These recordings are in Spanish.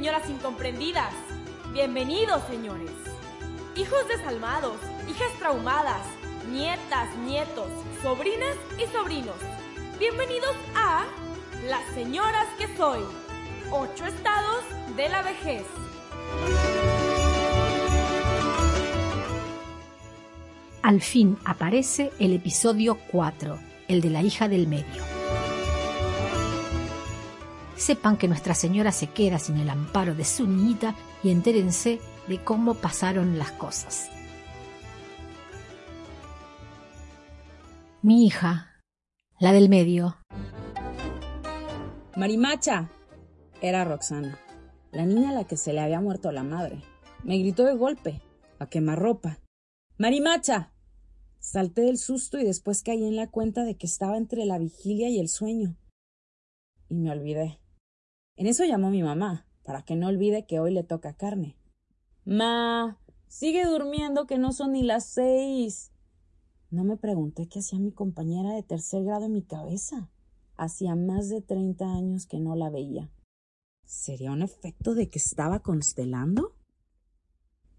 señoras incomprendidas. Bienvenidos, señores. Hijos desalmados, hijas traumadas, nietas, nietos, sobrinas y sobrinos. Bienvenidos a Las Señoras que Soy. Ocho estados de la vejez. Al fin aparece el episodio 4, el de la hija del medio. Sepan que Nuestra Señora se queda sin el amparo de su niñita y entérense de cómo pasaron las cosas. Mi hija, la del medio. Marimacha. Era Roxana, la niña a la que se le había muerto la madre. Me gritó de golpe, a quemarropa. Marimacha. Salté del susto y después caí en la cuenta de que estaba entre la vigilia y el sueño. Y me olvidé. En eso llamó mi mamá, para que no olvide que hoy le toca carne. Ma, sigue durmiendo que no son ni las seis. No me pregunté qué hacía mi compañera de tercer grado en mi cabeza. Hacía más de treinta años que no la veía. ¿Sería un efecto de que estaba constelando?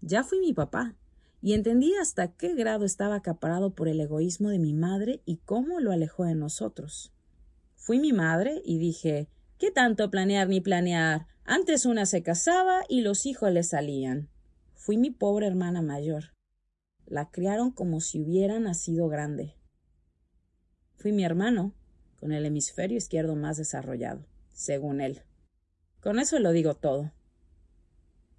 Ya fui mi papá, y entendí hasta qué grado estaba acaparado por el egoísmo de mi madre y cómo lo alejó de nosotros. Fui mi madre y dije ¿Qué tanto planear ni planear? Antes una se casaba y los hijos le salían. Fui mi pobre hermana mayor. La criaron como si hubiera nacido grande. Fui mi hermano, con el hemisferio izquierdo más desarrollado, según él. Con eso lo digo todo.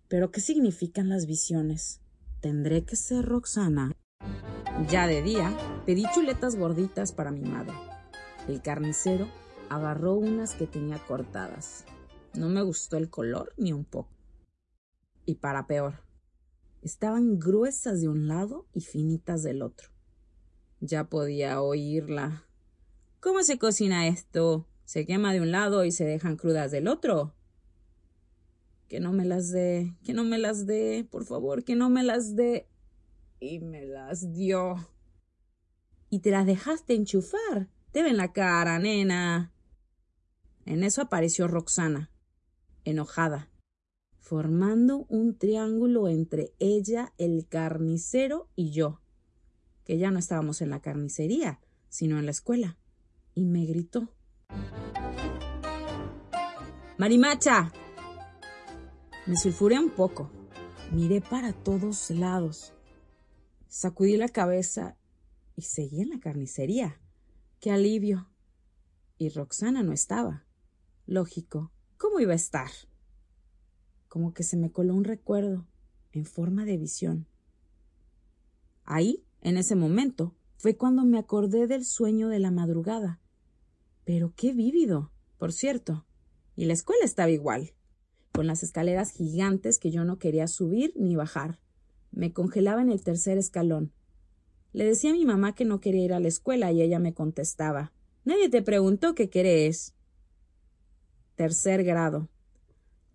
Pero ¿qué significan las visiones? ¿Tendré que ser Roxana? Ya de día, pedí chuletas gorditas para mi madre. El carnicero agarró unas que tenía cortadas. No me gustó el color ni un poco. Y para peor, estaban gruesas de un lado y finitas del otro. Ya podía oírla. ¿Cómo se cocina esto? ¿Se quema de un lado y se dejan crudas del otro? Que no me las dé, que no me las dé, por favor, que no me las dé. Y me las dio. Y te las dejaste enchufar. Te ven la cara, nena. En eso apareció Roxana, enojada, formando un triángulo entre ella, el carnicero y yo, que ya no estábamos en la carnicería, sino en la escuela, y me gritó. Marimacha. Me sulfuré un poco. Miré para todos lados. Sacudí la cabeza y seguí en la carnicería. ¡Qué alivio! Y Roxana no estaba. Lógico, ¿cómo iba a estar? Como que se me coló un recuerdo en forma de visión. Ahí, en ese momento, fue cuando me acordé del sueño de la madrugada. Pero qué vívido, por cierto. Y la escuela estaba igual, con las escaleras gigantes que yo no quería subir ni bajar. Me congelaba en el tercer escalón. Le decía a mi mamá que no quería ir a la escuela y ella me contestaba Nadie te preguntó qué querés. Tercer grado.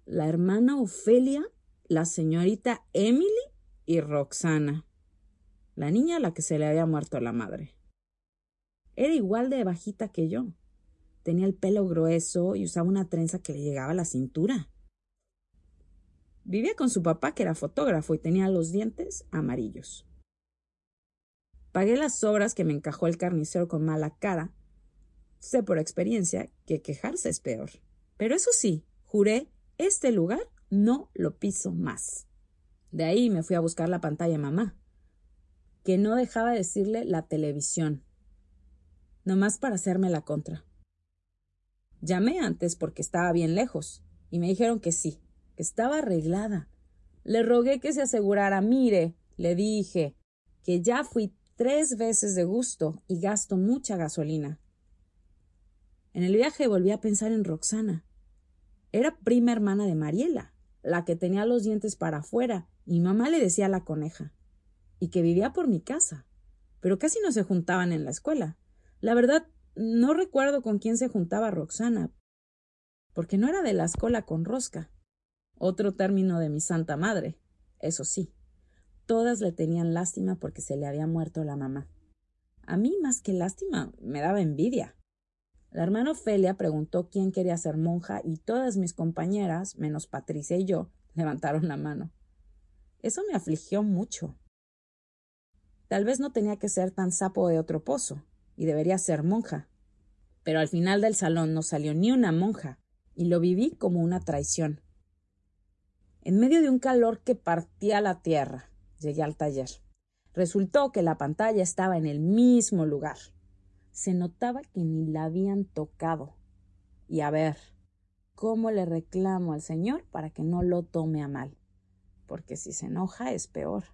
La hermana Ofelia, la señorita Emily y Roxana. La niña a la que se le había muerto la madre. Era igual de bajita que yo. Tenía el pelo grueso y usaba una trenza que le llegaba a la cintura. Vivía con su papá, que era fotógrafo, y tenía los dientes amarillos. Pagué las obras que me encajó el carnicero con mala cara. Sé por experiencia que quejarse es peor. Pero eso sí, juré, este lugar no lo piso más. De ahí me fui a buscar la pantalla mamá, que no dejaba de decirle la televisión, nomás para hacerme la contra. Llamé antes porque estaba bien lejos, y me dijeron que sí, que estaba arreglada. Le rogué que se asegurara, mire, le dije, que ya fui tres veces de gusto y gasto mucha gasolina. En el viaje volví a pensar en Roxana. Era prima hermana de Mariela, la que tenía los dientes para afuera, y mamá le decía la coneja, y que vivía por mi casa, pero casi no se juntaban en la escuela. La verdad, no recuerdo con quién se juntaba Roxana, porque no era de la escuela con rosca. Otro término de mi santa madre, eso sí. Todas le tenían lástima porque se le había muerto la mamá. A mí, más que lástima, me daba envidia. La hermana Ofelia preguntó quién quería ser monja y todas mis compañeras, menos Patricia y yo, levantaron la mano. Eso me afligió mucho. Tal vez no tenía que ser tan sapo de otro pozo, y debería ser monja. Pero al final del salón no salió ni una monja, y lo viví como una traición. En medio de un calor que partía la tierra, llegué al taller. Resultó que la pantalla estaba en el mismo lugar. Se notaba que ni la habían tocado. Y a ver, ¿cómo le reclamo al señor para que no lo tome a mal? Porque si se enoja es peor.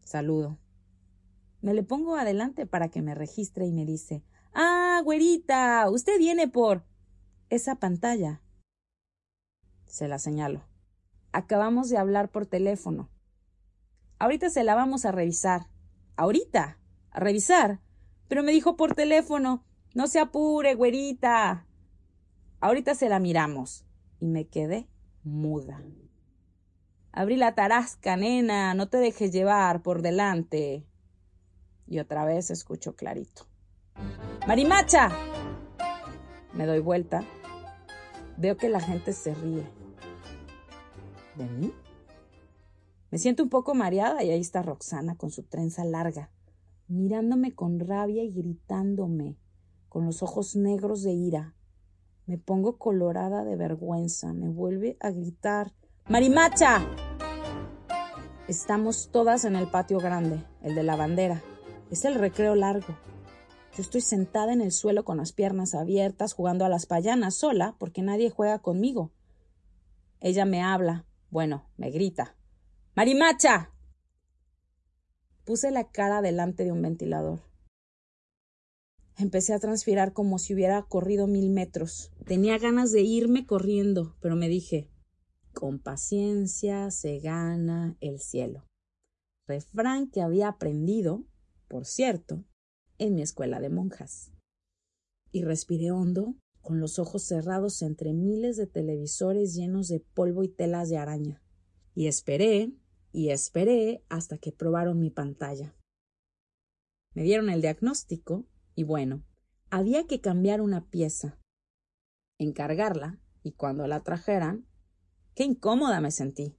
Saludo. Me le pongo adelante para que me registre y me dice Ah, güerita, usted viene por esa pantalla. Se la señalo. Acabamos de hablar por teléfono. Ahorita se la vamos a revisar. ¿Ahorita? ¿A revisar? Pero me dijo por teléfono. No se apure, güerita. Ahorita se la miramos. Y me quedé muda. Abrí la tarasca, nena. No te dejes llevar por delante. Y otra vez escucho clarito. ¡Marimacha! Me doy vuelta. Veo que la gente se ríe. ¿De mí? Me siento un poco mareada y ahí está Roxana con su trenza larga, mirándome con rabia y gritándome, con los ojos negros de ira. Me pongo colorada de vergüenza, me vuelve a gritar ¡Marimacha! Estamos todas en el patio grande, el de la bandera. Es el recreo largo. Yo estoy sentada en el suelo con las piernas abiertas, jugando a las payanas sola, porque nadie juega conmigo. Ella me habla, bueno, me grita. Marimacha. Puse la cara delante de un ventilador. Empecé a transpirar como si hubiera corrido mil metros. Tenía ganas de irme corriendo, pero me dije, con paciencia se gana el cielo. Refrán que había aprendido, por cierto, en mi escuela de monjas. Y respiré hondo, con los ojos cerrados entre miles de televisores llenos de polvo y telas de araña. Y esperé y esperé hasta que probaron mi pantalla. Me dieron el diagnóstico y bueno, había que cambiar una pieza, encargarla y cuando la trajeran, qué incómoda me sentí.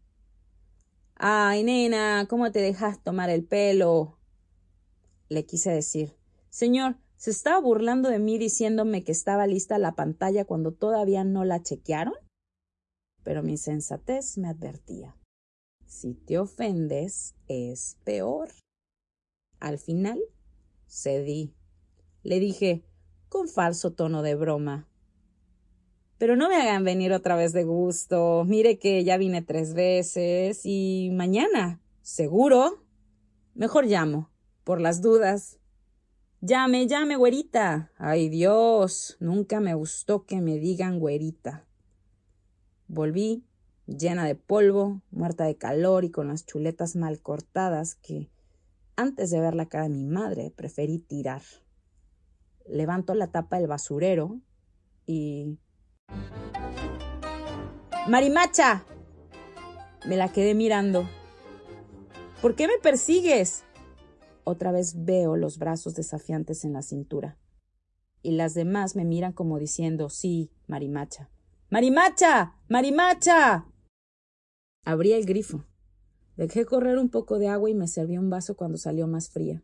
Ay, nena, ¿cómo te dejas tomar el pelo? Le quise decir. Señor, ¿se estaba burlando de mí diciéndome que estaba lista la pantalla cuando todavía no la chequearon? Pero mi sensatez me advertía. Si te ofendes, es peor. Al final, cedí. Le dije, con falso tono de broma. Pero no me hagan venir otra vez de gusto. Mire que ya vine tres veces y mañana, seguro. Mejor llamo, por las dudas. Llame, llame, güerita. Ay Dios, nunca me gustó que me digan güerita. Volví llena de polvo, muerta de calor y con las chuletas mal cortadas que, antes de ver la cara de mi madre, preferí tirar. Levanto la tapa del basurero y... ¡Marimacha! Me la quedé mirando. ¿Por qué me persigues? Otra vez veo los brazos desafiantes en la cintura. Y las demás me miran como diciendo, sí, Marimacha. ¡Marimacha! ¡Marimacha! Abrí el grifo. Dejé correr un poco de agua y me serví un vaso cuando salió más fría.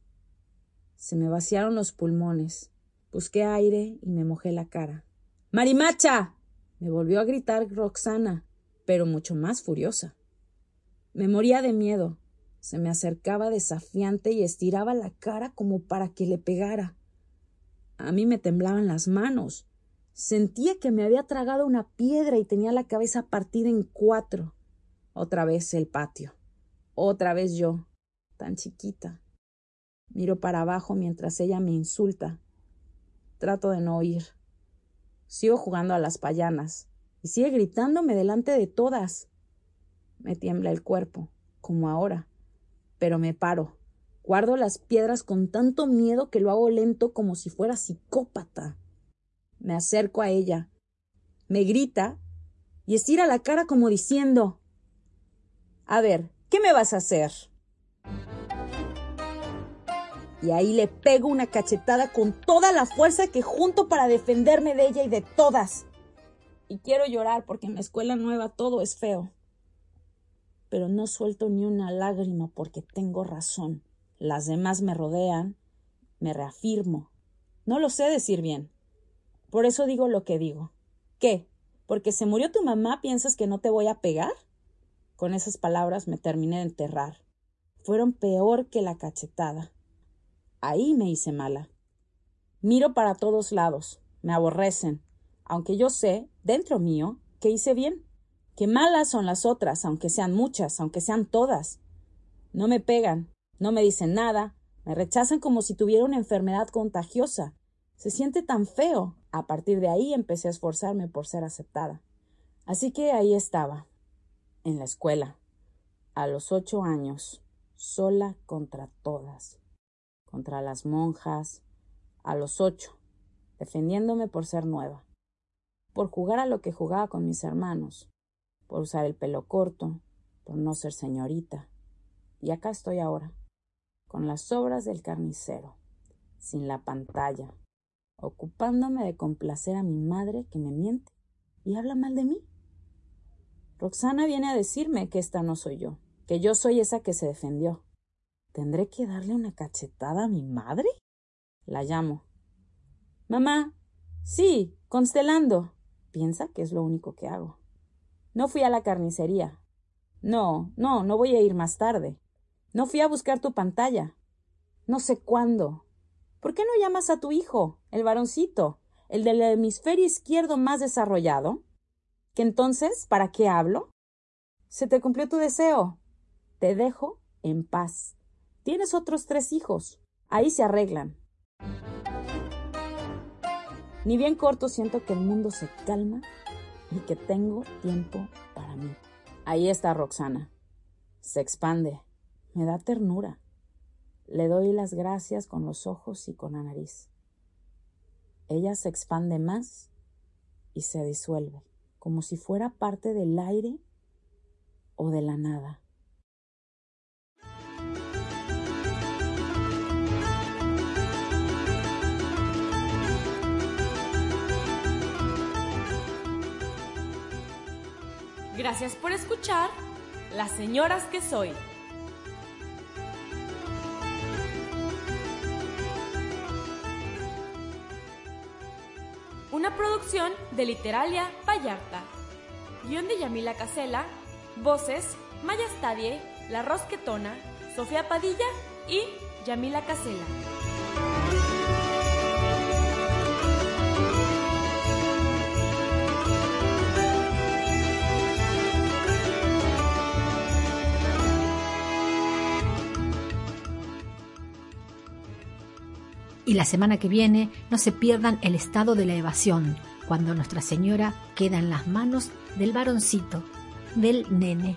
Se me vaciaron los pulmones. Busqué aire y me mojé la cara. ¡Marimacha! me volvió a gritar Roxana, pero mucho más furiosa. Me moría de miedo. Se me acercaba desafiante y estiraba la cara como para que le pegara. A mí me temblaban las manos. Sentía que me había tragado una piedra y tenía la cabeza partida en cuatro. Otra vez el patio. Otra vez yo, tan chiquita. Miro para abajo mientras ella me insulta. Trato de no oír. Sigo jugando a las payanas y sigue gritándome delante de todas. Me tiembla el cuerpo, como ahora, pero me paro. Guardo las piedras con tanto miedo que lo hago lento como si fuera psicópata. Me acerco a ella. Me grita y estira la cara como diciendo a ver, ¿qué me vas a hacer? y ahí le pego una cachetada con toda la fuerza que junto para defenderme de ella y de todas. Y quiero llorar porque en la escuela nueva todo es feo. Pero no suelto ni una lágrima porque tengo razón. Las demás me rodean, me reafirmo. No lo sé decir bien. Por eso digo lo que digo. ¿Qué? ¿Porque se murió tu mamá piensas que no te voy a pegar? Con esas palabras me terminé de enterrar. Fueron peor que la cachetada. Ahí me hice mala. Miro para todos lados, me aborrecen, aunque yo sé, dentro mío, que hice bien, que malas son las otras, aunque sean muchas, aunque sean todas. No me pegan, no me dicen nada, me rechazan como si tuviera una enfermedad contagiosa. Se siente tan feo. A partir de ahí empecé a esforzarme por ser aceptada. Así que ahí estaba, en la escuela, a los ocho años, sola contra todas contra las monjas, a los ocho, defendiéndome por ser nueva, por jugar a lo que jugaba con mis hermanos, por usar el pelo corto, por no ser señorita. Y acá estoy ahora, con las obras del carnicero, sin la pantalla, ocupándome de complacer a mi madre que me miente y habla mal de mí. Roxana viene a decirme que esta no soy yo, que yo soy esa que se defendió, ¿Tendré que darle una cachetada a mi madre? La llamo. Mamá. Sí, constelando. Piensa que es lo único que hago. No fui a la carnicería. No, no, no voy a ir más tarde. No fui a buscar tu pantalla. No sé cuándo. ¿Por qué no llamas a tu hijo, el varoncito, el del hemisferio izquierdo más desarrollado? ¿Que entonces, para qué hablo? Se te cumplió tu deseo. Te dejo en paz. Tienes otros tres hijos. Ahí se arreglan. Ni bien corto siento que el mundo se calma y que tengo tiempo para mí. Ahí está Roxana. Se expande. Me da ternura. Le doy las gracias con los ojos y con la nariz. Ella se expande más y se disuelve, como si fuera parte del aire o de la nada. Gracias por escuchar Las Señoras que Soy. Producción de Literalia Vallarta. Guión de Yamila Casela. Voces Maya Stadie, La Rosquetona, Sofía Padilla y Yamila Casela. Y la semana que viene no se pierdan el estado de la evasión, cuando Nuestra Señora queda en las manos del varoncito, del nene.